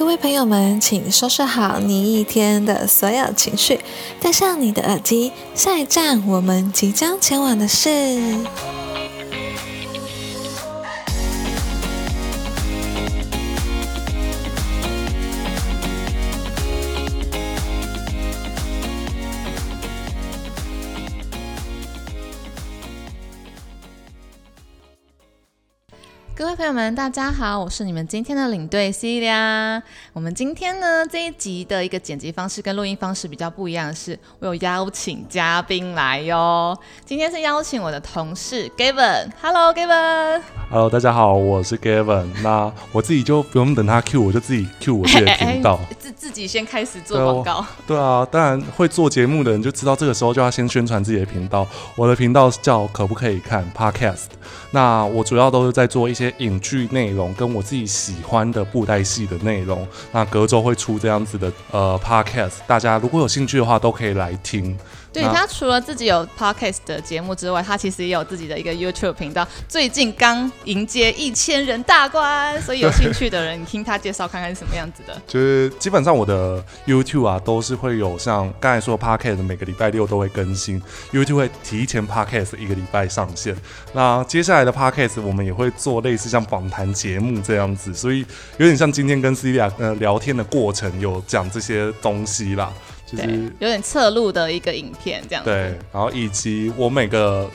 各位朋友们，请收拾好你一天的所有情绪，带上你的耳机，下一站我们即将前往的是。友们，大家好，我是你们今天的领队 Celia。我们今天呢这一集的一个剪辑方式跟录音方式比较不一样的是，我有邀请嘉宾来哟。今天是邀请我的同事 Gavin。Hello，Gavin。Hello，大家好，我是 Gavin。那我自己就不用等他 Q，我就自己 Q 我自己的频道，自 自己先开始做广告。对啊，当然会做节目的人就知道，这个时候就要先宣传自己的频道。我的频道叫可不可以看 Podcast。那我主要都是在做一些影剧内容，跟我自己喜欢的布袋戏的内容。那隔周会出这样子的呃 podcast，大家如果有兴趣的话，都可以来听。对他除了自己有 podcast 的节目之外，他其实也有自己的一个 YouTube 频道。最近刚迎接一千人大关，所以有兴趣的人，你听他介绍看看是什么样子的。就是基本上我的 YouTube 啊，都是会有像刚才说 podcast，每个礼拜六都会更新，YouTube 会提前 podcast 一个礼拜上线。那接下来的 podcast 我们也会做类似像访谈节目这样子，所以有点像今天跟 Celia 呃聊天的过程，有讲这些东西啦。就是有点侧录的一个影片这样。对，然后以及我每个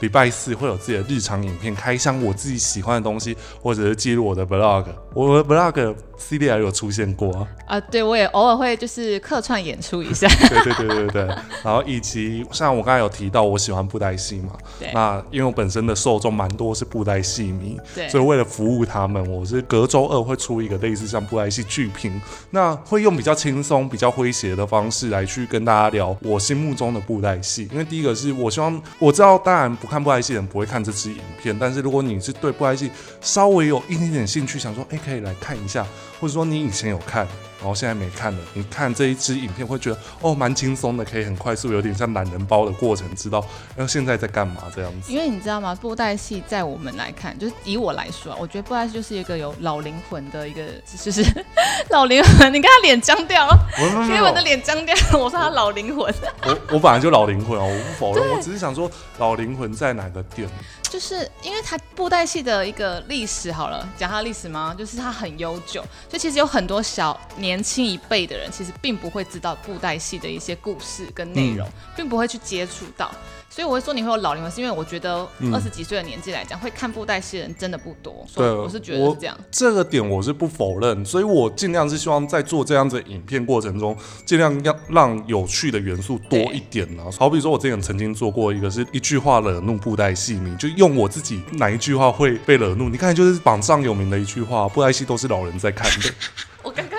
礼拜四会有自己的日常影片，开箱我自己喜欢的东西，或者是记录我的 vlog。我的 vlog。C D L 有出现过。啊，对我也偶尔会就是客串演出一下，对对对对对，然后以及像我刚才有提到，我喜欢布袋戏嘛，对，那因为我本身的受众蛮多是布袋戏迷，对，所以为了服务他们，我是隔周二会出一个类似像布袋戏剧评，那会用比较轻松、比较诙谐的方式来去跟大家聊我心目中的布袋戏，因为第一个是我希望我知道，当然不看布袋戏的人不会看这支影片，但是如果你是对布袋戏稍微有一点点兴趣，想说哎可以来看一下。或者说你以前有看，然后现在没看了，你看这一支影片会觉得哦蛮轻松的，可以很快速，有点像懒人包的过程，知道然后现在在干嘛这样子。因为你知道吗？布袋戏在我们来看，就是以我来说，我觉得布袋戏就是一个有老灵魂的一个，就是 老灵魂。你看他脸僵掉了，因为我的脸僵掉，我说他老灵魂。我我本来就老灵魂哦，我不否认，我只是想说老灵魂在哪个点。就是因为它布袋戏的一个历史，好了，讲它历史吗？就是它很悠久，所以其实有很多小年轻一辈的人，其实并不会知道布袋戏的一些故事跟内容，并不会去接触到。所以我会说你会有老龄化，是因为我觉得二十几岁的年纪来讲，会看布袋戏的人真的不多。对，我是觉得是这样。这个点我是不否认，所以我尽量是希望在做这样子影片过程中，尽量要让有趣的元素多一点呢。好比说，我之前曾经做过一个是一句话惹怒布袋戏迷，就用我自己哪一句话会被惹怒？你看，就是榜上有名的一句话，布袋戏都是老人在看的。我刚刚。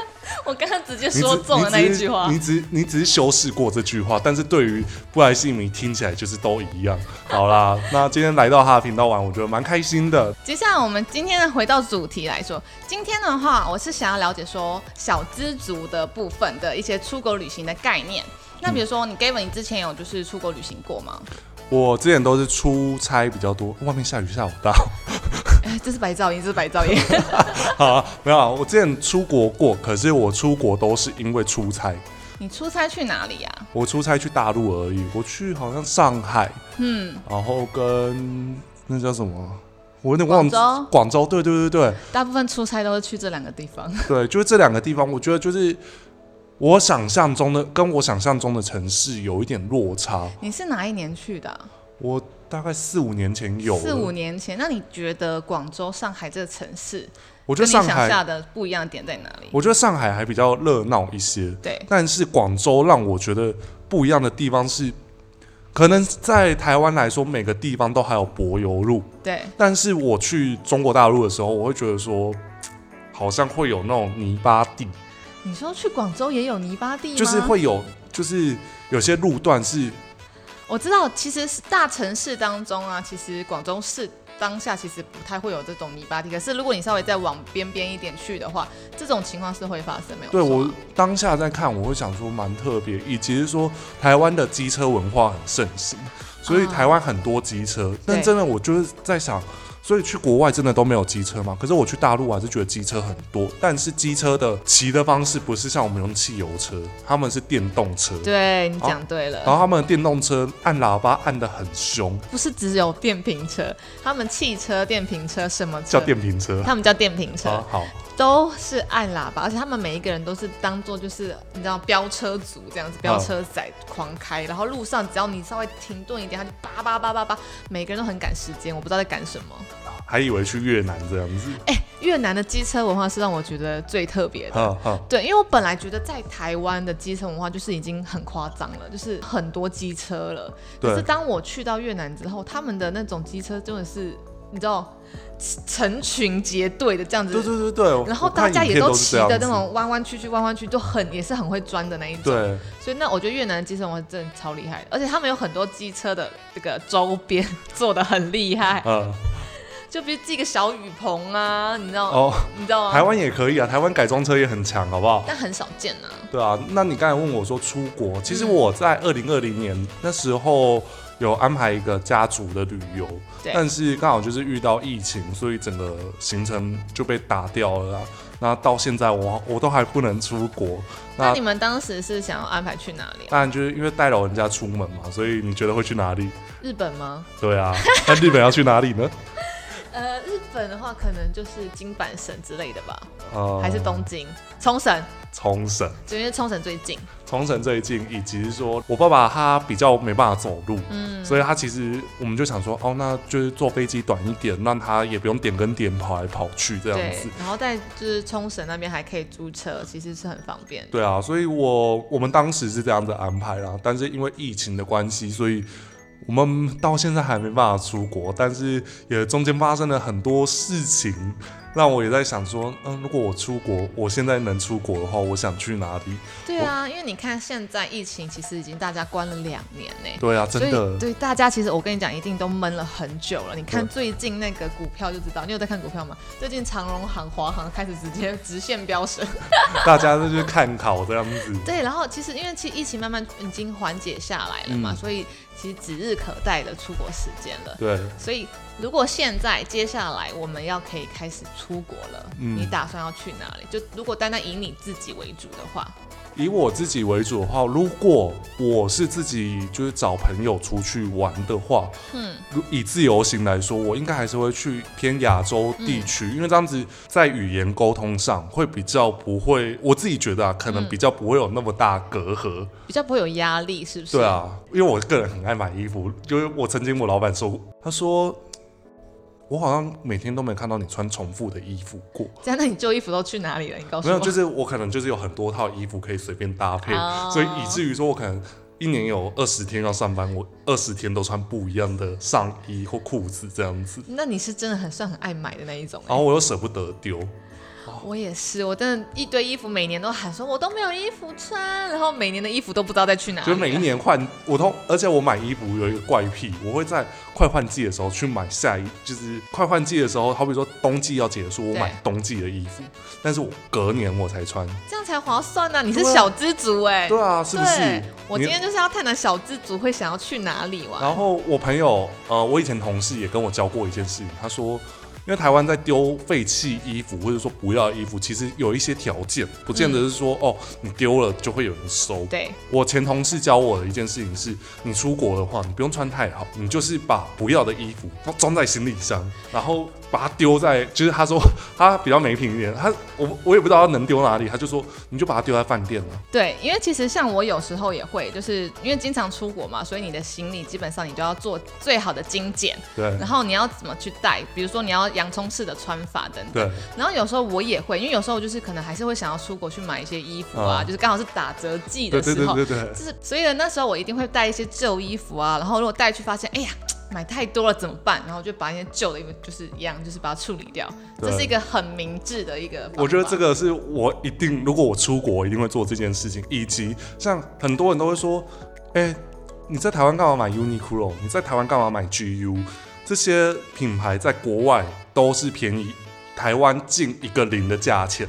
我刚刚直接说中了那一句话，你只你只是修饰过这句话，但是对于布莱姓名听起来就是都一样。好啦，那今天来到他的频道玩，我觉得蛮开心的。接下来我们今天呢回到主题来说，今天的话我是想要了解说小资族的部分的一些出国旅行的概念。那比如说你 Gavin，你之前有就是出国旅行过吗？我之前都是出差比较多，外面下雨下好大。哎，这是白噪音，这是白噪音。好，没有啊，我之前出国过，可是我出国都是因为出差。你出差去哪里呀？我出差去大陆而已，我去好像上海，嗯，然后跟那叫什么，我有点忘了。广州，对对对对。大部分出差都是去这两个地方。对，就是这两个地方，我觉得就是。我想象中的跟我想象中的城市有一点落差。你是哪一年去的？我大概四五年前有。四五年前，那你觉得广州、上海这个城市，我觉得上海的不一样的点在哪里？我觉得上海还比较热闹一些。对。但是广州让我觉得不一样的地方是，可能在台湾来说，每个地方都还有柏油路。对。但是我去中国大陆的时候，我会觉得说，好像会有那种泥巴地。你说去广州也有泥巴地吗？就是会有，就是有些路段是，我知道，其实是大城市当中啊，其实广州市当下其实不太会有这种泥巴地。可是如果你稍微再往边边一点去的话，这种情况是会发生，没有？对我当下在看，我会想说蛮特别，以及是说台湾的机车文化很盛行，所以台湾很多机车。但真的，我就是在想，所以去国外真的都没有机车吗？可是我去大陆还是觉得机车很多，但是机车的骑的方式不是像我们用汽油车，他们是电动车。对你讲对了，然后他们的电动车按喇叭按的很凶，不是只有电瓶车，他们汽车、电瓶车什么车叫电瓶车。他们叫电瓶车，啊好，都是按喇叭，而且他们每一个人都是当做就是你知道飙车族这样子，飙车仔狂开，然后路上只要你稍微停顿一点，他就叭叭叭叭叭，每个人都很赶时间，我不知道在赶什么。还以为去越南这样子。哎、越南的机车文化是让我觉得最特别的。对，因为我本来觉得在台湾的机车文化就是已经很夸张了，就是很多机车了。可是当我去到越南之后，他们的那种机车真的是，你知道，成群结队的这样子。对对对对。然后大家也都骑的那种弯弯曲曲、弯弯曲，都很也是很会钻的那一种。对，所以那我觉得越南的机车文化真的超厉害的，而且他们有很多机车的这个周边做的很厉害，嗯，就比如寄个小雨棚啊，你知道，哦，你知道吗？台湾也可以啊，台湾改装车也很强，好不好？但很少见啊。对啊，那你刚才问我说出国，其实嗯我在二零二零年那时候有安排一个家族的旅游，对但是刚好就是遇到疫情，所以整个行程就被打掉了啦。那到现在我我都还不能出国，那那你们当时是想要安排去哪里啊？当然就是因为带老人家出门嘛，所以你觉得会去哪里？日本吗？对啊，那日本要去哪里呢？呃，日本的话可能就是金板神之类的吧，呃，还是东京、冲绳，冲绳。就因为冲绳最近。冲绳最近，以及是说我爸爸他比较没办法走路，嗯，所以他其实我们就想说，哦，那就是坐飞机短一点，让他也不用点跟点跑来跑去这样对子。，然后在就是冲绳那边还可以租车，其实是很方便。对啊，所以我我们当时是这样子安排啦，但是因为疫情的关系，所以我们到现在还没办法出国，但是也中间发生了很多事情，让我也在想说，嗯，如果我出国，我现在能出国的话，我想去哪里？对啊，因为你看现在疫情其实已经大家关了两年呢。对啊，真的，对大家其实我跟你讲，一定都闷了很久了。你看最近那个股票就知道，你有在看股票吗？最近长荣行、华航开始直接直线飙升。大家都去看考这样子。对，然后其实因为其实疫情慢慢已经缓解下来了嘛，嗯所以其实指日可待的出国时间了。对，所以如果现在接下来我们要可以开始出国了，嗯你打算要去哪里？就如果单单以你自己为主的话，以我自己为主的话，如果我是自己就是找朋友出去玩的话，嗯，如以自由行来说，我应该还是会去偏亚洲地区，因为这样子在语言沟通上会比较不会，我自己觉得啊，可能比较不会有那么大隔阂。比较不会有压力，是不是？对，啊，因为我个人很爱买衣服，就是我曾经我老板说，他说我好像每天都没看到你穿重复的衣服过。这样那你旧衣服都去哪里了？你告诉我。没有，就是我可能就是有很多套衣服可以随便搭配，哦所以以至于说我可能一年有二十天要上班，我二十天都穿不一样的上衣或裤子这样子，那你是真的很算很爱买的那一种、欸然后我又舍不得丢，我也是，我真的一堆衣服，每年都喊说我都没有衣服穿，然后每年的衣服都不知道再去哪里。就是每一年换我都，而且我买衣服有一个怪癖，我会在快换季的时候去买下一，就是快换季的时候，好比说冬季要结束，我买冬季的衣服，但是我隔年我才穿，这样才划算呢、你是小资族哎、对啊，是不是？我今天就是要探讨小资族会想要去哪里玩。然后我朋友，呃，我以前同事也跟我教过一件事情，他说，因为台湾在丢废弃衣服或者说不要的衣服，其实有一些条件，不见得是说、哦，你丢了就会有人收。对，我前同事教我的一件事情是，你出国的话，你不用穿太好，你就是把不要的衣服装在行李箱，然后把它丢在，就是他说 他比较没品一点，他我我也不知道他能丢哪里，他就说你就把它丢在饭店了。对，因为其实像我有时候也会，就是因为经常出国嘛，所以你的行李基本上你都要做最好的精简，对然后你要怎么去带，比如说你要洋葱式的穿法等等。对，然后有时候我也会，因为有时候就是可能还是会想要出国去买一些衣服啊，嗯就是刚好是打折季的时候，对对对对。就是所以呢，那时候我一定会带一些旧衣服啊，然后如果带去发现，哎呀。买太多了怎么办？然后就把那些旧的衣服就是一样，就是把它处理掉。对这是一个很明智的一个。我觉得这个是我一定，如果我出国，我一定会做这件事情。以及像很多人都会说，哎、你在台湾干嘛买 Uniqlo？你在台湾干嘛买 GU？这些品牌在国外都是便宜台湾近一个零的价钱。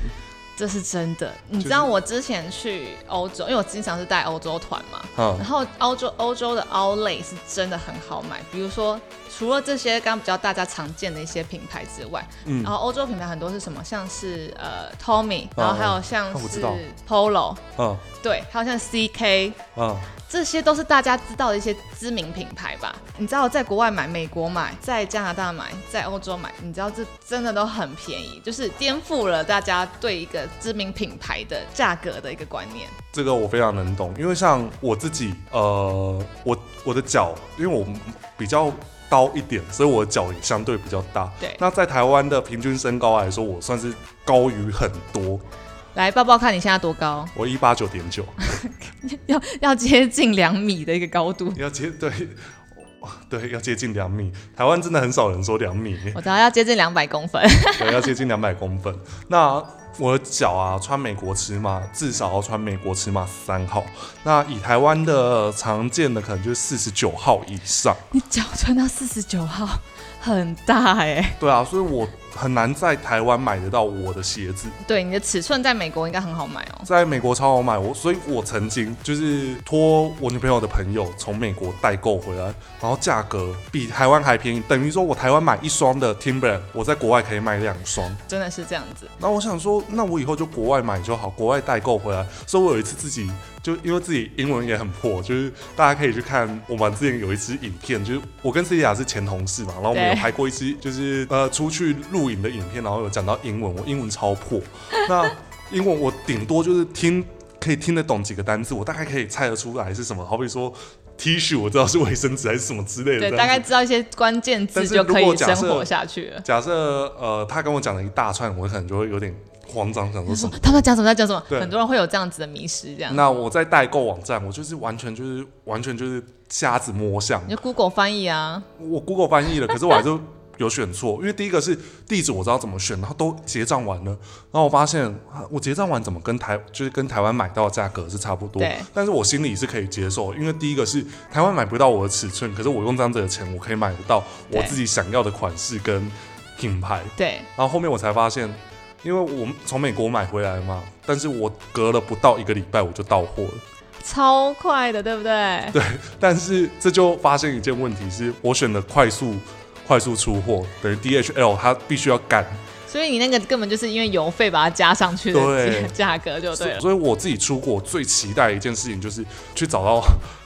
这是真的。你知道我之前去欧洲，因为我经常是带欧洲团嘛，嗯然后欧洲欧洲的 Outlet 是真的很好买，比如说除了这些刚刚比较大家常见的一些品牌之外，嗯然后欧洲品牌很多是什么？像是呃 Tommy，然后还有像是 Polo，嗯对，还有像 CK，嗯，这些都是大家知道的一些知名品牌吧？你知道在国外买、美国买、在加拿大买、在欧洲买，你知道这真的都很便宜，就是颠覆了大家对一个知名品牌的价格的一个观念。这个我非常能懂，因为像我自己，呃，我我的脚，因为我比较高一点，所以我的脚也相对比较大。对那在台湾的平均身高来说，我算是高于很多，来抱抱看你现在多高，我一八九点九，要要接近两米的一个高度。要接对。对，要接近两米。台湾真的很少人说两米，我知道要接近两百公分，对，要接近两百公分。那我的脚啊，穿美国尺码至少要穿美国尺码三号。那以台湾的常见的可能就是四十九号以上。你脚穿到四十九号，很大哎、对啊，所以我很难在台湾买得到我的鞋子，对，你的尺寸在美国应该很好买哦。在美国超好买。我所以，我曾经就是托我女朋友的朋友从美国代购回来，然后价格比台湾还便宜，等于说我台湾买一双的 Timberland，我在国外可以买两双。真的是这样子，那我想说，那我以后就国外买就好，国外代购回来。所以我有一次自己就因为自己英文也很破，就是大家可以去看我们之前有一支影片，就是我跟 C 雅是前同事嘛，然后我们有拍过一支就是呃出去录影的影片，然后有讲到英文，我英文超破，那英文我顶多就是听可以听得懂几个单字，我大概可以猜得出来是什么，好比说 T 恤，我知道是卫生纸还是什么之类的对，大概知道一些关键字就可以生活下去了。假设呃他跟我讲了一大串，我可能就会有点慌张，想说什么。他们在讲什么？在讲什么？很多人会有这样子的迷失，这样。那我在代购网站，我就是完全就是完全就是瞎子摸象你。就 Google 翻译啊，我 Google 翻译了，可是我还是有选错，因为第一个是地址我知道怎么选，然后都结账完了，然后我发现啊我结账完怎么跟台就是跟台湾买到的价格是差不多，但是我心里是可以接受，因为第一个是台湾买不到我的尺寸，可是我用这样子的钱，我可以买得到我自己想要的款式跟品牌。对，然后后面我才发现，因为我从美国买回来嘛，但是我隔了不到一个礼拜我就到货了。超快的，对不对？对，但是这就发现一件问题是，我选的快速快速出货，等于 DHL 它必须要赶，所以你那个根本就是因为邮费把它加上去的对价格就对了。所以我自己出国最期待的一件事情就是去找到，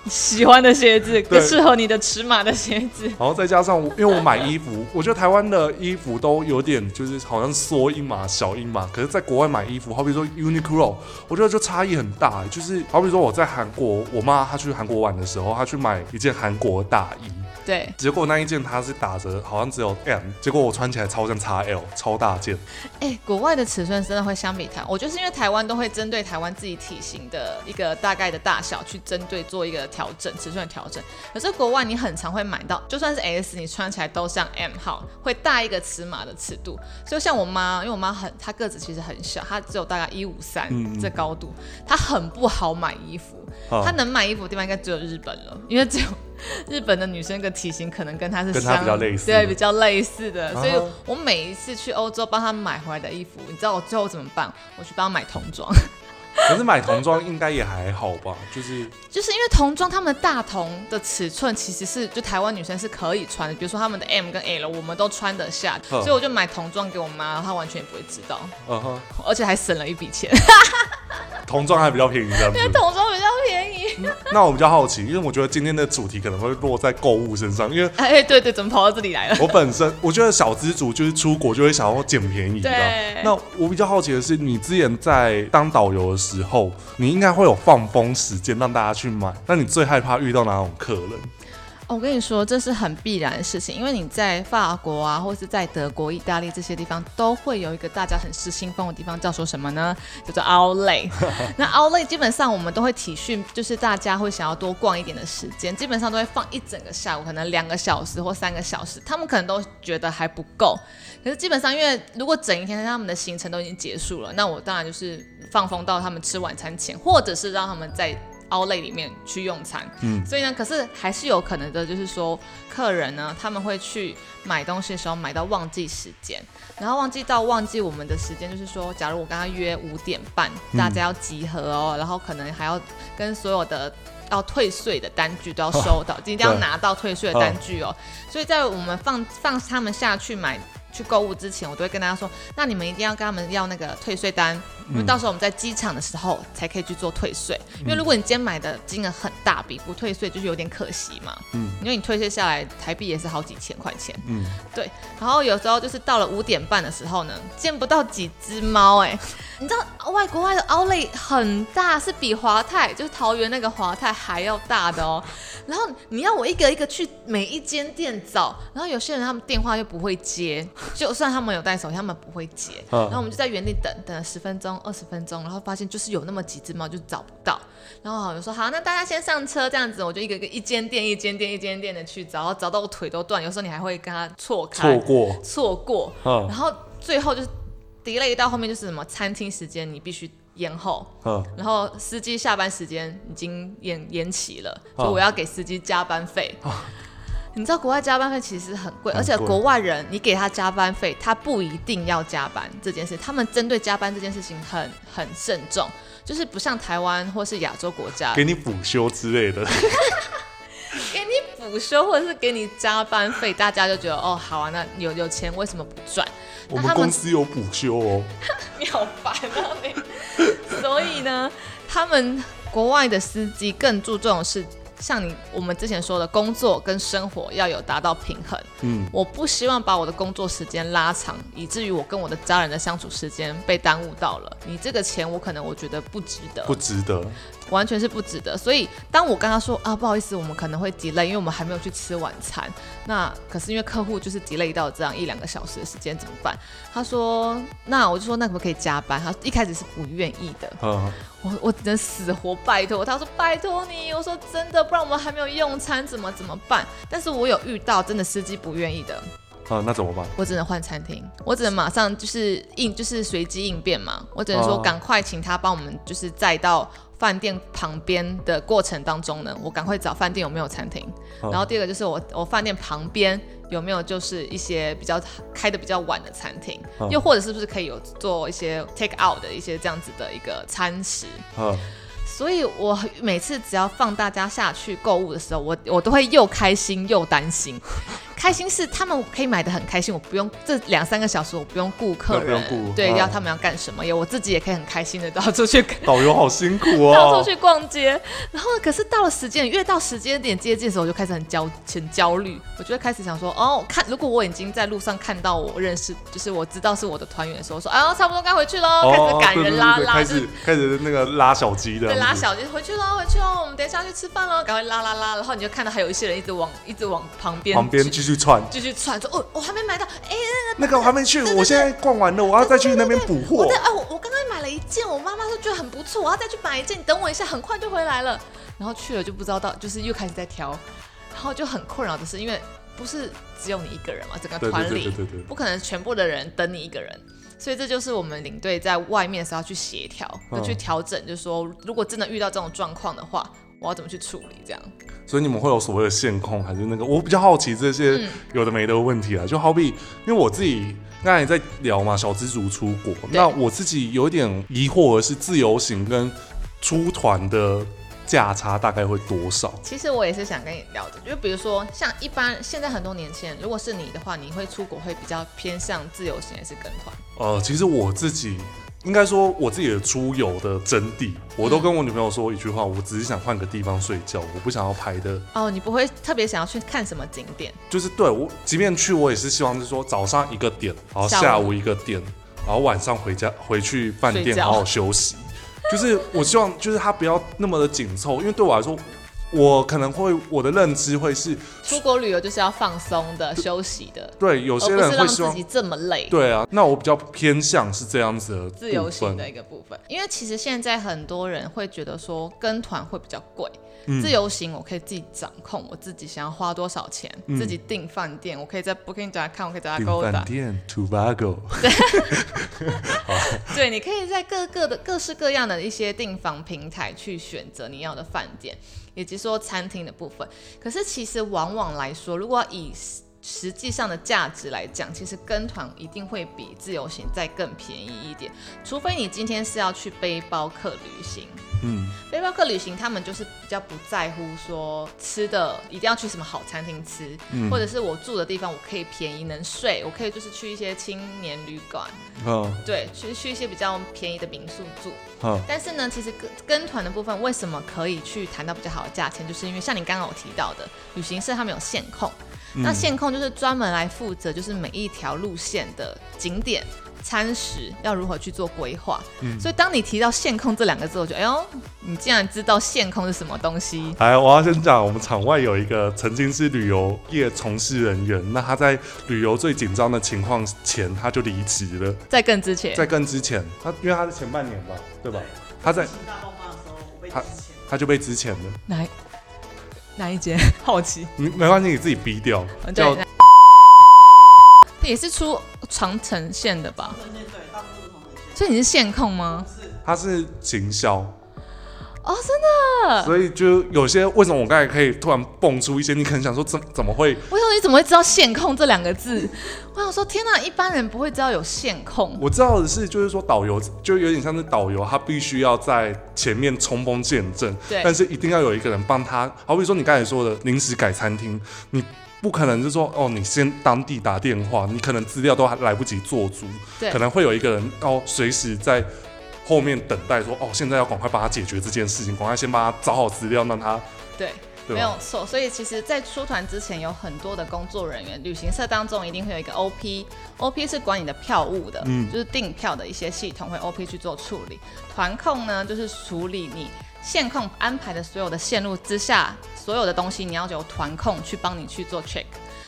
喜欢的鞋子，更适合你的尺码的鞋子，然后再加上，因为我买衣服，我觉得台湾的衣服都有点就是好像缩一码小一码，可是在国外买衣服，好比说 Uniqlo，我觉得就差异很大，就是好比说我在韩国，我妈她去韩国玩的时候，她去买一件韩国大衣。对，结果那一件它是打折，好像只有 M，结果我穿起来超像 XL，超大件。哎、国外的尺寸真的会相比台湾，我就是因为台湾都会针对台湾自己体型的一个大概的大小去针对做一个调整，尺寸的调整。可是国外你很常会买到，就算是 S，你穿起来都像 M 号，会大一个尺码的尺度。就像我妈，因为我妈很，她个子其实很小，她只有大概一五三嗯这高度，她很不好买衣服。啊她能买衣服的地方应该只有日本了，因为只有 日本的女生的体型可能跟她是跟她相比较类似对，比较类似的。所以啊我每一次去欧洲帮她买回来的衣服，你知道我最后怎么办？我去帮她买童装，可是买童装应该也还好吧，就是就是因为童装他们的大童的尺寸其实是就台湾女生是可以穿的，比如说他们的 M 跟 L 我们都穿得下，嗯所以我就买童装给我妈，她完全也不会知道，嗯哼，而且还省了一笔钱，童装还比较便宜这样子。童装比较便宜。那我比较好奇，因为我觉得今天的主题可能会落在购物身上，因为哎，对对，怎么跑到这里来了？我本身我觉得小资族就是出国就会想要捡便宜的。对那我比较好奇的是，你之前在当导游的时候，时候你应该会有放风时间让大家去买，那你最害怕遇到哪种客人？哦我跟你说，这是很必然的事情，因为你在法国啊，或是在德国、意大利这些地方，都会有一个大家很失心疯的地方，叫做什么呢？叫做 Outlet。那 Outlet 基本上我们都会体训，就是大家会想要多逛一点的时间，基本上都会放一整个下午，可能两个小时或三个小时，他们可能都觉得还不够。可是基本上，因为如果整一天他们的行程都已经结束了，那我当然就是放风到他们吃晚餐前，或者是让他们在 Outlet 里面去用餐。嗯所以呢，可是还是有可能的，就是说客人呢，他们会去买东西的时候买到忘记时间，然后忘记到忘记我们的时间，就是说，假如我跟他约五点半，嗯大家要集合哦，然后可能还要跟所有的。要退税的单据都要收到，一定要拿到退税的单据哦。所以在我们放放他们下去买去购物之前，我都会跟大家说，那你们一定要跟他们要那个退税单，因为到时候我们在机场的时候才可以去做退税。因为如果你今天买的金额很大笔，不退税就是有点可惜嘛。嗯因为你退税下来，台币也是好几千块钱。嗯，对，然后有时候就是到了五点半的时候呢，见不到几只猫哎、你知道外国外的奥莱很大，是比华泰就是桃园那个华泰还要大的哦。然后你要我一个一个去每一间店找，然后有些人他们电话又不会接，就算他们有带手机，他们不会接。嗯然后我们就在原地等等了十分钟、二十分钟，然后发现就是有那么几只猫就找不到。然后我就说好，那大家先上车，这样子我就一个一个一间店一间店一间店的去找，然后找到我腿都断，有时候你还会跟他错开。错过，错过，嗯然后最后就是 delay 到后面就是什么餐厅时间你必须延后，嗯，然后司机下班时间已经延延期了，哦所以我要给司机加班费。你知道国外加班费其实很贵，而且国外人你给他加班费，他不一定要加班这件事，他们针对加班这件事情很很慎重，就是不像台湾或是亚洲国家，给你补休之类的，给你补休或者是给你加班费，大家就觉得哦好啊，那有有钱为什么不赚？我们公司有补休哦。你好烦啊你！所以呢，他们国外的司机更注重的是像你我们之前说的工作跟生活要有达到平衡。嗯，我不希望把我的工作时间拉长，以至于我跟我的家人的相处时间被耽误到了。你这个钱，我可能我觉得不值得，不值得。完全是不值得。所以当我跟他说啊，不好意思，我们可能会 delay，因为我们还没有去吃晚餐。那可是因为客户就是 delay 到这样一两个小时的时间怎么办？他说，那我就说那可不可以加班？他一开始是不愿意的，嗯，我我只能死活拜托他说拜托你，我说真的，不然我们还没有用餐怎么怎么办？但是我有遇到真的司机不愿意的，啊，那怎么办？我只能换餐厅，我只能马上就是应就是随机应变嘛，我只能说哦赶快请他帮我们就是载到饭店旁边的过程当中呢，我赶快找饭店有没有餐厅，哦。然后第二个就是我我饭店旁边有没有就是一些比较开的比较晚的餐厅，哦。又或者是不是可以有做一些 take out 的一些这样子的一个餐食。嗯，所以我每次只要放大家下去购物的时候，我我都会又开心又担心。开心是他们可以买的很开心，我不用这两三个小时我不用顾客不用人，顾对，嗯要他们要干什么，也我自己也可以很开心的到处去导游好辛苦哦。到处去逛街。然后可是到了时间，越到时间点接近的时候，我就开始很焦很焦虑，我就会开始想说，哦，看如果我已经在路上看到我认识，就是我知道是我的团员的时候，说哎啊，差不多该回去喽，开始赶人拉拉，对开就是始开始那个拉小鸡的，对，拉小鸡回去喽，回去喽，我们等一下去吃饭喽，赶快拉拉拉，然后你就看到还有一些人一直往一直往旁边旁边去继续串。继续窜，说哦，我还没买到，哎，那个我还没去，我现在逛完了，我要再去那边补货我在。哎，我我刚刚买了一件，我妈妈说觉得很不错，我要再去买一件，你等我一下，很快就回来了。然后去了就不知道到，就是又开始在挑，然后就很困扰的是，因为不是只有你一个人嘛，整个对对团里对对对对，不可能全部的人等你一个人，所以这就是我们领队在外面的时候要去协调，要去嗯调整，就是说如果真的遇到这种状况的话，我要怎么去处理这样。所以你们会有所谓的线控，还是那个？我比较好奇这些嗯有的没的问题啊，就好比因为我自己刚才也在聊嘛，小资族出国，那我自己有点疑惑的是，自由行跟出团的价差大概会多少？其实我也是想跟你聊的，就比如说像一般现在很多年轻人，如果是你的话，你会出国会比较偏向自由行还是跟团？呃，其实我自己应该说我自己的出游的真谛，我都跟我女朋友说一句话，我只是想换个地方睡觉，我不想要排的，哦，你不会特别想要去看什么景点？就是对我即便去，我也是希望是说早上一个点，然后下午一个点，然后晚上回家回去饭店好好休息。就是我希望就是它不要那么的紧凑，因为对我来说，我可能会我的认知会是出国旅游就是要放松的、休息的，对有些人会希望自己这么累。对啊，那我比较偏向是这样子的。自由行的一个部分，因为其实现在很多人会觉得说跟团会比较贵，嗯。自由行我可以自己掌控，我自己想要花多少钱，嗯。自己订饭店，我可以在 Booking.com，我可以在订 Agoda，饭店 Tobago，对，你可以在各个的各式各样的一些订房平台去选择你要的饭店，以及说餐厅的部分。可是其实往往来说，如果以实际上的价值来讲，其实跟团一定会比自由行再更便宜一点，除非你今天是要去背包客旅行。嗯，背包客旅行，他们就是比较不在乎说吃的一定要去什么好餐厅吃，嗯或者是我住的地方我可以便宜能睡，我可以就是去一些青年旅馆，哦对，去去一些比较便宜的民宿住。哦但是呢，其实跟跟团的部分为什么可以去谈到比较好的价钱，就是因为像你刚刚有提到的，旅行社他们有线控，那线控就是专门来负责就是每一条路线的景点。餐食要如何去做规划？嗯所以当你提到线控这两个字，我觉得，哎呦，你竟然知道线控是什么东西？哎，我要先讲，我们场外有一个曾经是旅游业从事人员，那他在旅游最紧张的情况前，他就离职了。在更之前，在更之前，他因为他是前半年吧，对吧？他在疫情大爆发的时候，我被他他就被之前了，哪哪一间？好奇，你没关系，你自己逼掉。对叫，那也是出长城线的吧？对对对，大部分都是同人线，所以你是线控吗？是他是行销，哦，真的？所以就有些为什么我刚才可以突然蹦出一些，你可能想说怎怎么会？我想说你怎么会知道线控这两个字？我想说，天哪，一般人不会知道有线控。我知道的是，就是说导游就有点像是导游，他必须要在前面冲锋陷阵，对但是一定要有一个人帮他。好比说你刚才说的临时改餐厅，你不可能是说哦，你先当地打电话，你可能资料都还来不及做足，对可能会有一个人哦，随时在后面等待说哦，现在要赶快帮他解决这件事情，赶快先帮他找好资料，让他对？没有错。所以其实，在出团之前，有很多的工作人员，旅行社当中一定会有一个 OP，OP 是管你的票务的，嗯就是订票的一些系统会 OP 去做处理。团控呢，就是处理你线控安排的所有的线路之下，所有的东西你要由团控去帮你去做 check。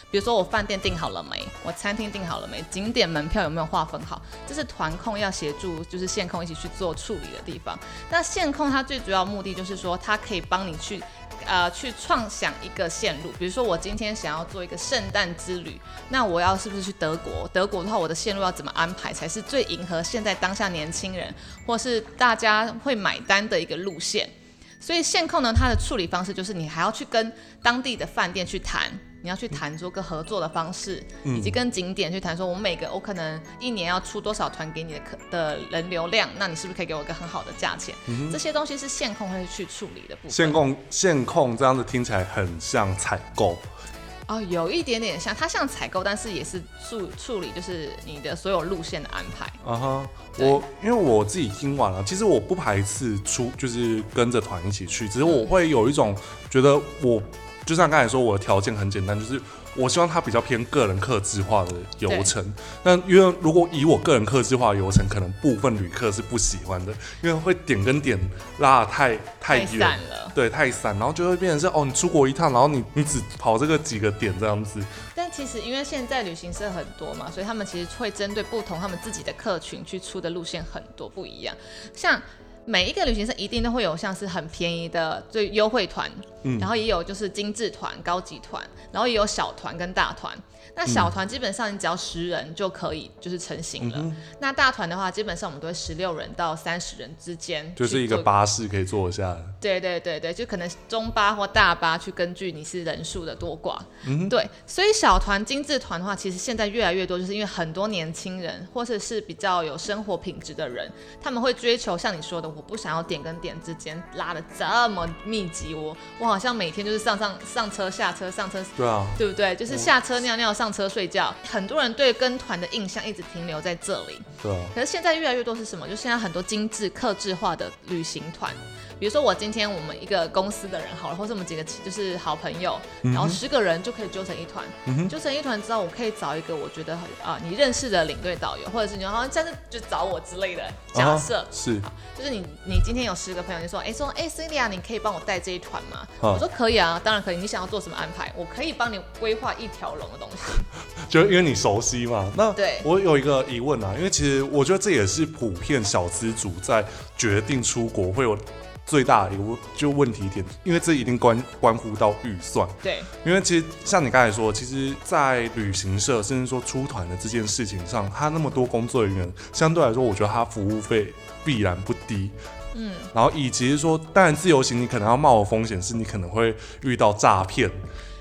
比如说我饭店订好了没，我餐厅订好了没，景点门票有没有划分好，这是团控要协助就是线控一起去做处理的地方。那线控它最主要目的就是说，它可以帮你去呃去创想一个线路，比如说我今天想要做一个圣诞之旅，那我要是不是去德国？德国的话，我的线路要怎么安排才是最迎合现在当下年轻人或是大家会买单的一个路线？所以线控呢，它的处理方式就是你还要去跟当地的饭店去谈，你要去谈说个合作的方式，以及跟景点去谈说，我每个我可能一年要出多少团给你的客的人流量，那你是不是可以给我一个很好的价钱？这些东西是线控会去处理的部分。线控线控这样子听起来很像采购，哦，有一点点像，它像采购，但是也是处处理就是你的所有路线的安排。啊哈，对我因为我自己听完了，其实我不排斥出，就是跟着团一起去，只是我会有一种觉得我，就像刚才说，我的条件很简单，就是我希望它比较偏个人客制化的流程。那因为如果以我个人客制化的游程，可能部分旅客是不喜欢的，因为会点跟点拉得太太远散。了。对，太散，然后就会变成是哦，你出国一趟，然后你你只跑这个几个点这样子，但其实因为现在旅行社很多嘛，所以他们其实会针对不同他们自己的客群去出的路线很多不一样。像每一个旅行社一定都会有像是很便宜的最优惠团，嗯然后也有就是精致团、高级团，然后也有小团跟大团。那小团基本上你只要十人就可以就是成型了，那大团的话基本上我们都会十六人到三十人之间，就是一个。巴士可以坐下来。对对对对，就可能中巴或大巴去根据你是人数的多寡，嗯对，所以小团、精致团的话，其实现在越来越多，就是因为很多年轻人或者是比较有生活品质的人，他们会追求像你说的，我不想要点跟点之间拉的这么密集，我我好像每天就是上上上车下车上车。对啊，对不对？就是下车尿尿，上车睡觉。很多人对跟团的印象一直停留在这里，对啊，可是现在越来越多是什么？就现在很多精致、克制化的旅行团。比如说，我今天我们一个公司的人好了，或是我们几个就是好朋友，然后十个人就可以揪成一团。揪成一团之后，我可以找一个我觉得很啊、你认识的领队导游，或者是你好像下次就找我之类的。假设、啊是就是你你今天有十个朋友，你说哎说哎 Celia，你可以帮我带这一团吗？啊我说可以啊，当然可以。你想要做什么安排？我可以帮你规划一条龙的东西。就因为你熟悉嘛。那对我有一个疑问啊，因为其实我觉得这也是普遍小资主在决定出国会有最大的一个就问题点，因为这一定关关乎到预算。对因为其实像你刚才说，其实，在旅行社甚至说出团的这件事情上，他那么多工作人员，相对来说，我觉得他服务费必然不低。嗯，然后以及说，当然自由行你可能要冒的风险是你可能会遇到诈骗，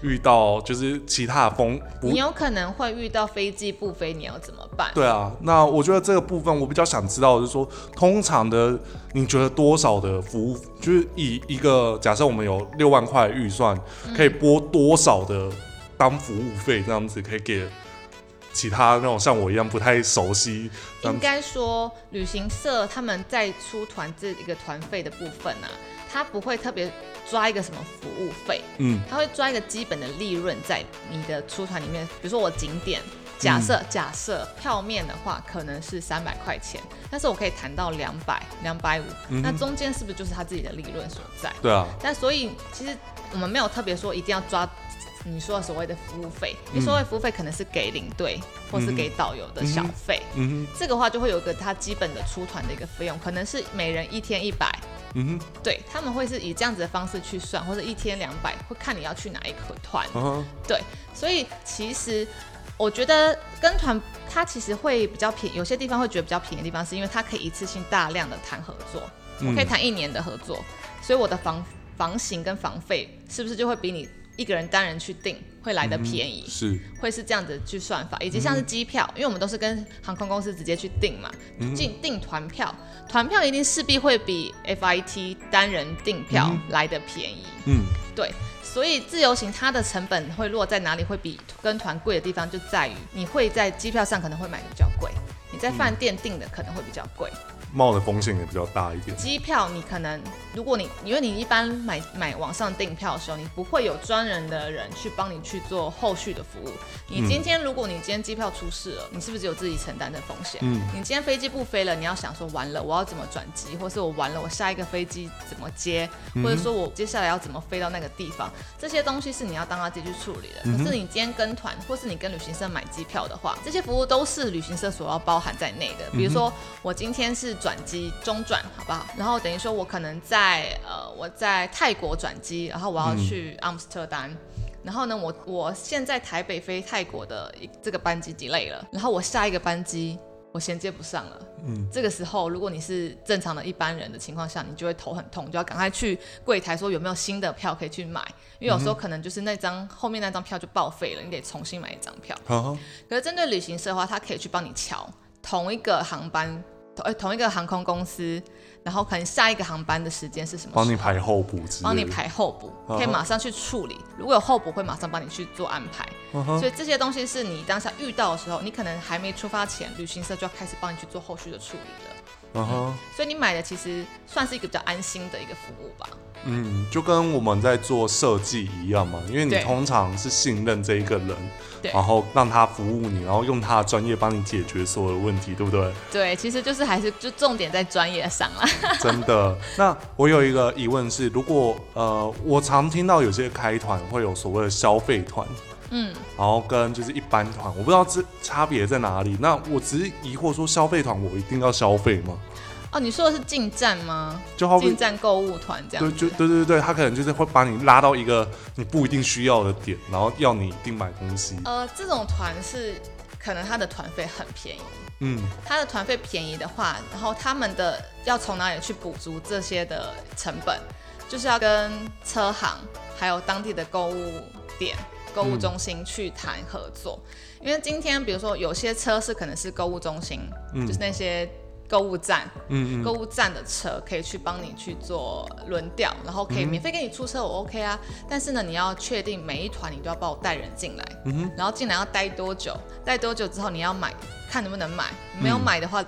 遇到就是其他的风你有可能会遇到飞机不飞，你要怎么办？对啊，那我觉得这个部分我比较想知道就是说，通常的你觉得多少的服务，就是以一个假设我们有六万块预算，可以拨多少的当服务费这样子，可以给其他那种像我一样不太熟悉。应该说，旅行社他们在出团这一个团费的部分啊，他不会特别抓一个什么服务费，嗯他会抓一个基本的利润在你的出团里面。比如说我景点，假设、嗯假设票面的话可能是三百块钱，但是我可以谈到两百、两百五，嗯那中间是不是就是他自己的利润所在？对啊，但所以其实我们没有特别说一定要抓你说的所谓的服务费，嗯你所谓服务费可能是给领队或是给导游的小费。嗯这个话就会有个他基本的出团的一个费用，可能是每人一天一百，哼，嗯对他们会是以这样子的方式去算，或者一天两百，会看你要去哪一个团。对，所以其实我觉得跟团它其实会比较便宜，有些地方会觉得比较便宜的地方，是因为它可以一次性大量的谈合作，我可以谈一年的合作，所以我的房房型跟房费是不是就会比你一个人单人去订会来的便宜？是，会是这样子去算法，以及像是机票，因为我们都是跟航空公司直接去订嘛，订订团票，团票一定势必会比 FIT 单人订票来的便宜，嗯。对，所以自由行它的成本会落在哪里？会比跟团贵的地方就在于你会在机票上可能会买的比较贵，你在饭店订的可能会比较贵，冒的风险也比较大一点。机票你可能，如果你因为你一般买买网上订票的时候，你不会有专人的人去帮你去做后续的服务。你今天如果你今天机票出事了，你是不是只有自己承担的风险？嗯你今天飞机不飞了，你要想说完了我要怎么转机，或是我完了我下一个飞机怎么接，或者说我接下来要怎么飞到那个地方，这些东西是你要当他自己去处理的。可是你今天跟团，或是你跟旅行社买机票的话，这些服务都是旅行社所要包含在内的。比如说我今天是转机中转，好不好？然后等于说我可能在呃我在泰国转机，然后我要去阿姆斯特丹。然后呢，我我现在台北飞泰国的一这个班机 delay 了，然后我下一个班机我衔接不上了。嗯，这个时候如果你是正常的一般人的情况下，你就会头很痛，就要赶快去柜台说有没有新的票可以去买，因为有时候可能就是那张后面那张票就报废了，你得重新买一张票。可是针对旅行社的话，它可以去帮你瞧同一个航班，同呃同一个航空公司，然后可能下一个航班的时间是什么？帮你排候补帮你排候补，可以马上去处理。如果有候补，会马上帮你去做安排。所以这些东西是你当下遇到的时候，你可能还没出发前，旅行社就要开始帮你去做后续的处理了。嗯哼，所以你买的其实算是一个比较安心的一个服务吧。嗯，就跟我们在做设计一样嘛，因为你对通常是信任这一个人，对然后让他服务你，然后用他的专业帮你解决所有的问题，对不对？对，其实就是还是就重点在专业上啦。真的。那我有一个疑问是，如果呃，我常听到有些开团会有所谓的消费团，嗯，然后跟就是一般团，我不知道这差别在哪里。那我只是疑惑说，消费团我一定要消费吗？哦，你说的是进站吗？就好比进站购物团这对，样对。就对对对，他可能就是会把你拉到一个你不一定需要的点，然后要你一定买东西。呃，这种团是可能他的团费很便宜。嗯他的团费便宜的话，然后他们的要从哪里去补足这些的成本，就是要跟车行还有当地的购物店、购物中心去谈合作。因为今天比如说有些车是可能是购物中心，嗯就是那些购物站，嗯嗯购物站的车可以去帮你去做轮调，然后可以免费给你出车，我 OK 啊。但是呢，你要确定每一团你都要帮我带人进来，嗯然后进来要待多久，待多久之后你要买，看能不能买。没有买的话，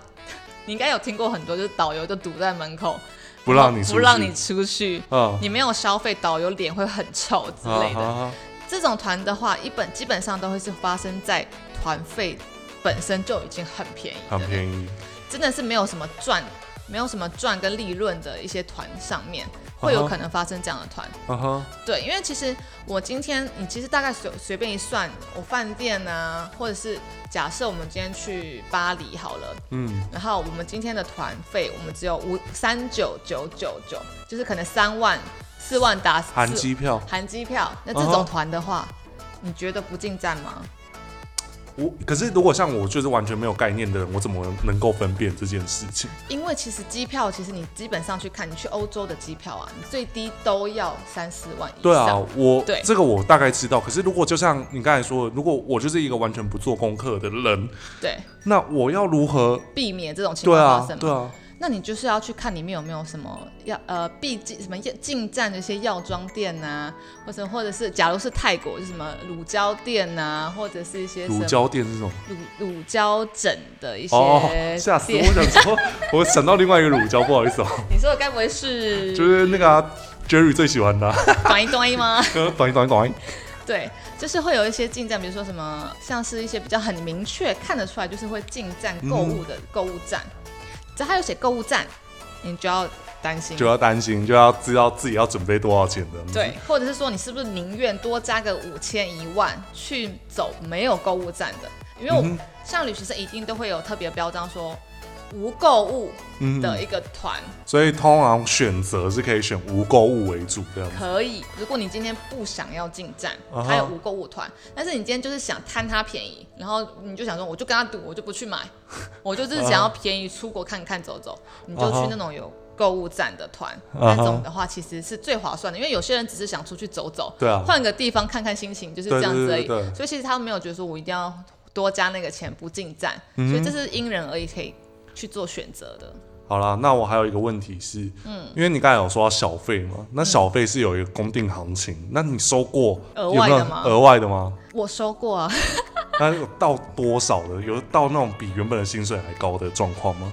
你应该有听过很多，就是导游就堵在门口，不让你出去不让你出去。嗯你没有消费，导游脸会很臭之类的。啊这种团的话，一本基本上都会是发生在团费本身就已经很便宜，很便宜。真的是没有什么赚，没有什么赚跟利润的一些团上面，会有可能发生这样的团。嗯哼，对，因为其实我今天你其实大概随随便一算，我饭店啊，或者是假设我们今天去巴黎好了，嗯。然后我们今天的团费我们只有五三九九九九，就是可能三万四万打含机票，含机票，那这种团的话，你觉得不进站吗？我可是如果像我就是完全没有概念的人，我怎么能够分辨这件事情？因为其实机票，其实你基本上去看，你去欧洲的机票啊，你最低都要三四万以上。对啊，我对这个我大概知道。可是如果就像你刚才说的，如果我就是一个完全不做功课的人，对，那我要如何？避免这种情况发生，嘛。对啊，那你就是要去看里面有没有什么药呃必进什么药进站的一些药妆店呐、或者或者是假如是泰国，就是什么乳胶店呐、或者是一些什乳么胶店这种。乳乳胶枕的一些哦，吓死我！店。我想说，我想到另外一个乳胶，不好意思哦，你说的该不会是就是那个啊 Jerry 最喜欢的啊，短一短一吗？短一短一短一。对，就是会有一些进站，比如说什么，像是一些比较很明确看得出来，就是会进站购物的购物站，只要他有写购物站，你就要担心就。要担心，就要知道自己要准备多少钱的。对，或者是说你是不是宁愿多加个五千一万去走没有购物站的？因为我、嗯像旅行社一定都会有特别标章说无购物嗯的一个团，所以通常选择是可以选无购物为主这样。可以。如果你今天不想要进站啊哈，还有无购物团，但是你今天就是想贪它便宜，然后你就想说，我就跟他赌，我就不去买，我就是想要便宜出国看看走走，你就去那种有购物站的团，那种的话其实是最划算的，因为有些人只是想出去走走，对啊，换个地方看看心情，就是这样子而已。所以其实他们没有觉得说我一定要多加那个钱不进站，嗯所以这是因人而异，可以去做选择的。好啦，那我还有一个问题是，嗯，因为你刚才有说到小费嘛，那小费是有一个公定行情，那你收过额外的吗额外的吗？我收过啊，那有到多少的？有到那种比原本的薪水还高的状况吗？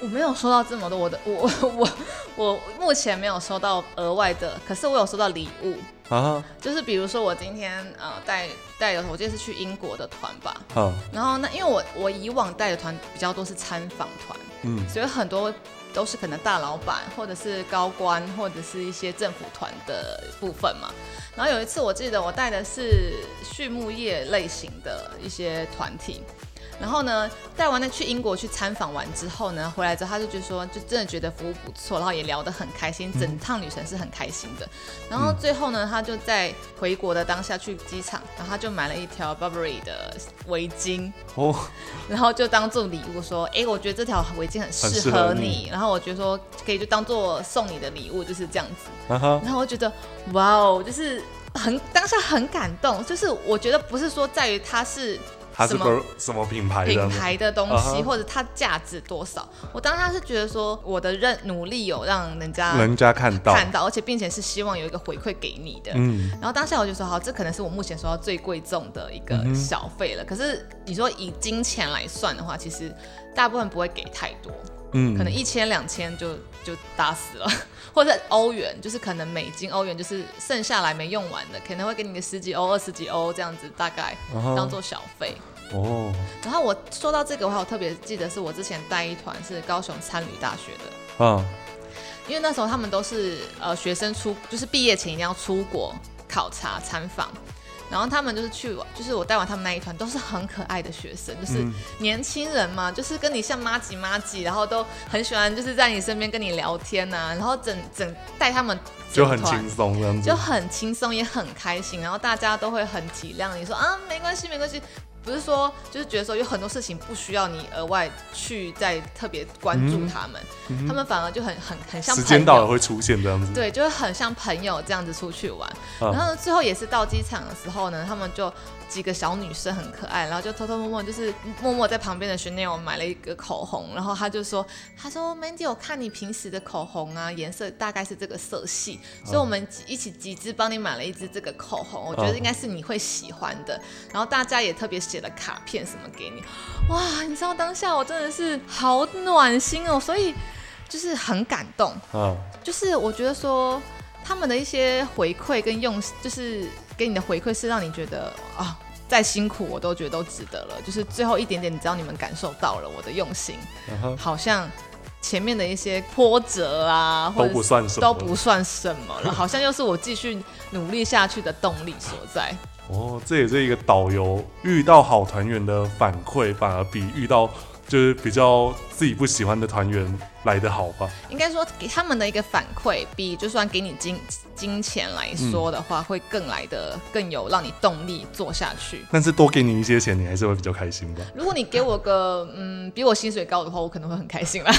我没有收到这么多，我的 我我我目前没有收到额外的，可是我有收到礼物，啊，就是比如说我今天呃带带的，我记得是去英国的团吧，嗯然后那因为我我以往带的团比较多是参访团，嗯。所以很多都是可能大老板或者是高官或者是一些政府团的部分嘛。然后有一次我记得我带的是畜牧业类型的一些团体。然后呢，带完了去英国去参访完之后呢，回来之后他就觉得说，就真的觉得服务不错，然后也聊得很开心，整趟旅程是很开心的。然后最后呢，他就在回国的当下去机场，然后他就买了一条 Burberry 的围巾，哦，然后就当做礼物说，哎，我觉得这条围巾很适合合你。你，然后我觉得说可以就当做送你的礼物，就是这样子。啊，然后我觉得，哇哦，就是很当下很感动，就是我觉得不是说在于他是它是什么什么品牌？品牌的东西，或者它价值多少，我当下是觉得说我的认努力有让人家人家看到，看到，而且并且是希望有一个回馈给你的。嗯，然后当下我就说，好，这可能是我目前收到最贵重的一个小费了。可是你说以金钱来算的话，其实大部分不会给太多，嗯。可能一千两千就就打死了，或者欧元，就是可能美金、欧元，就是剩下来没用完的，可能会给你个十几欧、二十几欧这样子，大概当做小费。哦，然后我说到这个，我还有特别记得是我之前带一团是高雄参旅大学的，啊，因为那时候他们都是呃学生出，就是毕业前一定要出国考察参访。然后他们就是去，就是我带完他们那一团，都是很可爱的学生，就是嗯年轻人嘛，就是跟你像妈吉妈吉，然后都很喜欢就是在你身边跟你聊天呐、然后整整带他们就很轻松就，很轻松，也很开心，然后大家都会很体谅你说啊，没关系，没关系。不是说，就是觉得说有很多事情不需要你额外去再特别关注他们，他们反而就很很很像时朋友，间到了会出现这样子，对，就会很像朋友这样子出去玩。啊。然后最后也是到机场的时候呢，他们就几个小女生很可爱，然后就偷偷摸摸就是默默在旁边的 Chanel 买了一个口红，然后她就说，她说 Mandy，我看你平时的口红啊，颜色大概是这个色系，所以我们一起集资帮你买了一支这个口红，我觉得应该是你会喜欢的。然后大家也特别写了卡片什么给你，哇，你知道当下我真的是好暖心哦，所以就是很感动。嗯，就是我觉得说他们的一些回馈跟用，就是给你的回馈是让你觉得啊，再辛苦我都觉得都值得了。就是最后一点点，你知道你们感受到了我的用心，好像前面的一些波折啊，或都不算什么，都不算什么了，好像又是我继续努力下去的动力所在。哦，这也是一个导游遇到好团员的反馈，反而比遇到就是比较自己不喜欢的团员来的好吧？应该说给他们的一个反馈，比就算给你金金钱来说的话，会更来的更有让你动力做下去。但是多给你一些钱，你还是会比较开心吧？如果你给我个嗯比我薪水高的话，我可能会很开心啦。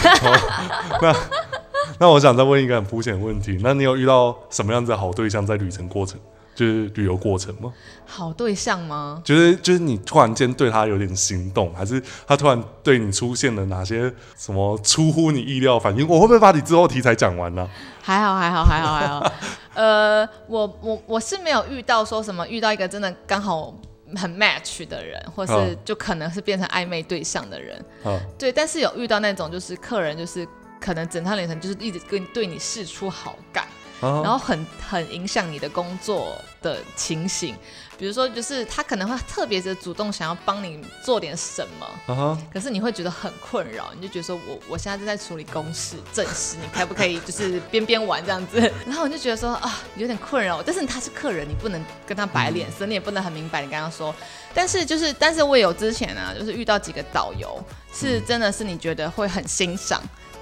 那我想再问一个很肤浅的问题，那你有遇到什么样子的好对象在旅程过程，就是旅游过程吗？好对象吗？就是就是你突然间对他有点心动，还是他突然对你出现了哪些什么出乎你意料反应？我会不会把你之后题材讲完呢、还好，还好，还好，还好。呃，我我我是没有遇到说什么遇到一个真的刚好很 match 的人，或是嗯就可能是变成暧昧对象的人。啊？对，但是有遇到那种就是客人就是可能整趟旅程就是一直跟对你示出好感。啊然后很很影响你的工作的情形，比如说就是他可能会特别的主动想要帮你做点什么，可是你会觉得很困扰，你就觉得说我我现在正在处理公事正事，你可不可以 就是边边玩这样子？然后我就觉得说啊有点困扰，但是他是客人，你不能跟他摆脸色，你也不能很明白你跟他说。但是就是但是我有之前啊，就是遇到几个导游是真的是你觉得会很欣赏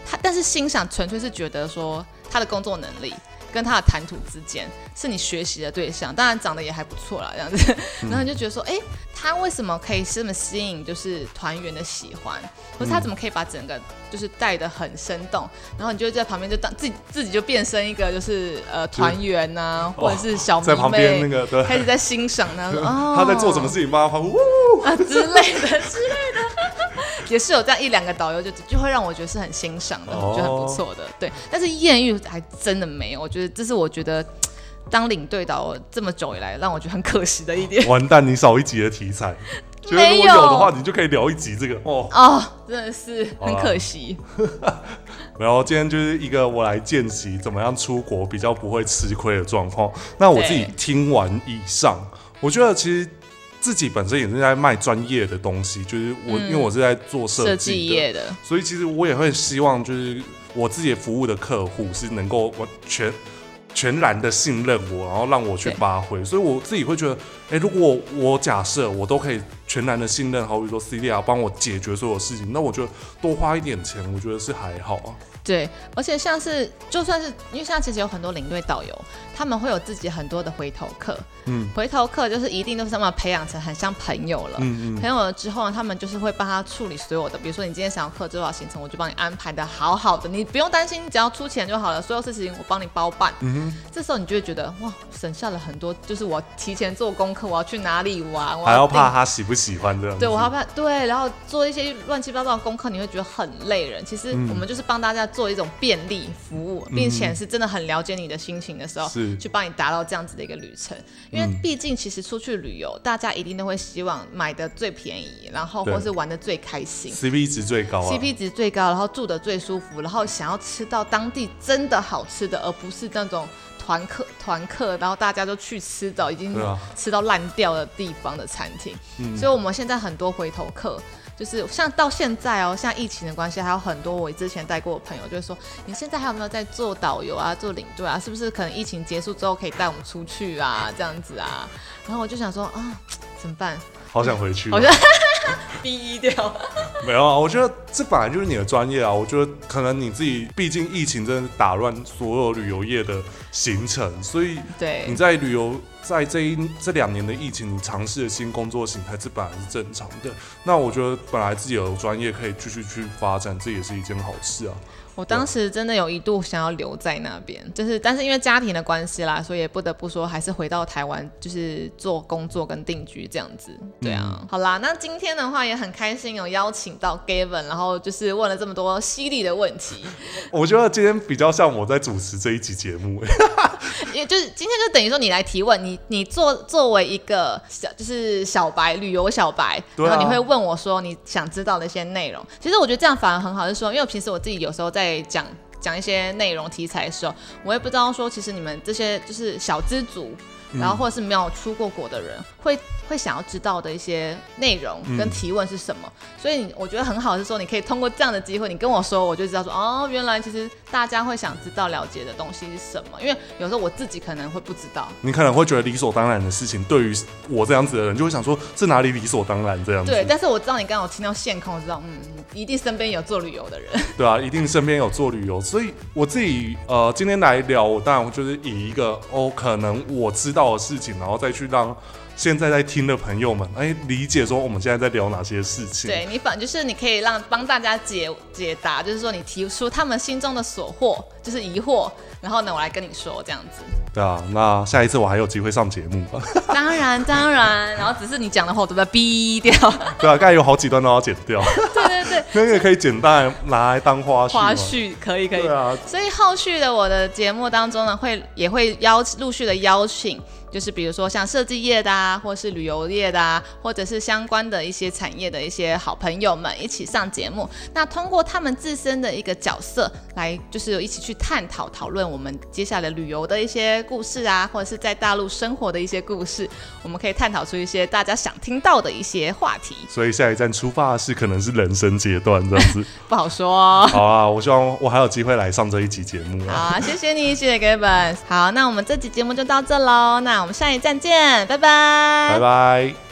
他，但是欣赏纯粹是觉得说他的工作能力。跟他的谈吐之间是你学习的对象，当然长得也还不错啦，这样子，然后你就觉得说，哎、他为什么可以这么吸引就是团员的喜欢，或是他怎么可以把整个就是带的很生动，然后你就在旁边就当自己自己就变身一个就是呃团员呐、或者是小迷在旁边妹，那个对，开始在欣赏呢，说 哦。他在做什么事情，帮他欢呼。啊之类的之类的，也是有这样一两个导游就就会让我觉得是很欣赏的，哦觉得很不错的，对。但是艳遇还真的没有，我觉得这是我觉得当领队导这么久以来让我觉得很可惜的一点。完蛋，你少一集的题材。觉得如果有的话，你就可以聊一集这个哦。哦，真的是很可惜。然后今天就是一个我来见习怎么样出国比较不会吃亏的状况。那我自己对听完以上，我觉得其实自己本身也是在卖专业的东西，就是我、因为我是在做设设计业的，所以其实我也会希望就是我自己服务的客户是能够完全。全然的信任我，然后让我去发挥，所以我自己会觉得，哎、如果我假设我都可以全然的信任，好比说 CDR 帮我解决所有事情，那我觉得多花一点钱，我觉得是还好啊。对，而且像是就算是因为现在其实有很多领队导游，他们会有自己很多的回头客，嗯回头客就是一定都是他们培养成很像朋友了。嗯嗯，朋友了之后呢，他们就是会帮他处理所有的，比如说你今天想要客多少行程，我就帮你安排的好好的，你不用担心，你只要出钱就好了，所有事情我帮你包办。嗯这时候你就会觉得哇，省下了很多，就是我提前做功课，我要去哪里玩，我还要怕他喜不喜欢这样。对，我还怕对，然后做一些乱七八糟的功课，你会觉得很累人。其实嗯我们就是帮大家做一种便利服务，并且是真的很了解你的心情的时候，是去帮你达到这样子的一个旅程。因为嗯毕竟其实出去旅游，大家一定都会希望买的最便宜，然后或是玩的最开心。CP 值最高啊。CP 值最高，然后住的最舒服，然后想要吃到当地真的好吃的，而不是那种团客团客，然后大家都去吃到已经吃到烂掉的地方的餐厅。所以我们现在很多回头客。就是像到现在哦，像疫情的关系，还有很多我之前带过的朋友，就是说你现在还有没有在做导游啊、做领队啊？是不是可能疫情结束之后可以带我们出去啊？这样子啊？然后我就想说啊，怎么办？好想回去哦。好像 逼掉。没有啊，我觉得这本来就是你的专业啊。我觉得可能你自己，毕竟疫情真的打乱所有旅游业的行程，所以对你，在旅游在这一这两年的疫情，你尝试的新工作形态，这本来是正常的。那我觉得本来自己有专业可以继续去发展，这也是一件好事啊。我当时真的有一度想要留在那边，就是但是因为家庭的关系啦，所以也不得不说还是回到台湾，就是做工作跟定居这样子。对啊，好啦，那今天的话也很开心有邀请到 Gavin，然后就是问了这么多犀利的问题，我觉得今天比较像我在主持这一集节目、因为就是今天就等于说你来提问，你你作作为一个小就是小白旅游小白，啊。然后你会问我说你想知道的一些内容。其实我觉得这样反而很好，就是说，因为平时我自己有时候在讲讲一些内容题材的时候，我也不知道说其实你们这些就是小资族。然后或者是没有出过国的人，会会想要知道的一些内容跟提问是什么。所以我觉得很好是说，你可以通过这样的机会，你跟我说，我就知道说，哦，原来其实大家会想知道了解的东西是什么。因为有时候我自己可能会不知道。你可能会觉得理所当然的事情，对于我这样子的人，就会想说，这哪里理所当然这样子？对，但是我知道你刚刚有听到线控，我知道，嗯，一定身边有做旅游的人。对啊，一定身边有做旅游，所以我自己呃今天来聊，我当然就是以一个哦可能我知道的事情，然后再去让现在在听的朋友们哎理解说我们现在在聊哪些事情。对你反就是你可以让帮大家解解答，就是说你提出他们心中的所惑，就是疑惑，然后呢我来跟你说这样子。对啊，那下一次我还有机会上节目吧？当然当然，然后只是你讲的话我都在逼掉。对啊，刚才有好几段都要剪掉。那个可以简单拿来当花絮。花絮可以可以。对啊，所以后续的我的节目当中呢，会也会邀陆续的邀请。就是比如说像设计业的啊，或是旅游业的啊，或者是相关的一些产业的一些好朋友们一起上节目。那通过他们自身的一个角色来，就是一起去探讨讨论我们接下来旅游的一些故事啊，或者是在大陆生活的一些故事，我们可以探讨出一些大家想听到的一些话题。所以下一站出发是可能是人生阶段这样子，不好说。好啊，我希望我还有机会来上这一集节目啊。好，谢谢你，谢谢 Gavin。好，那我们这集节目就到这喽。那。我们下一站见，拜拜，拜拜。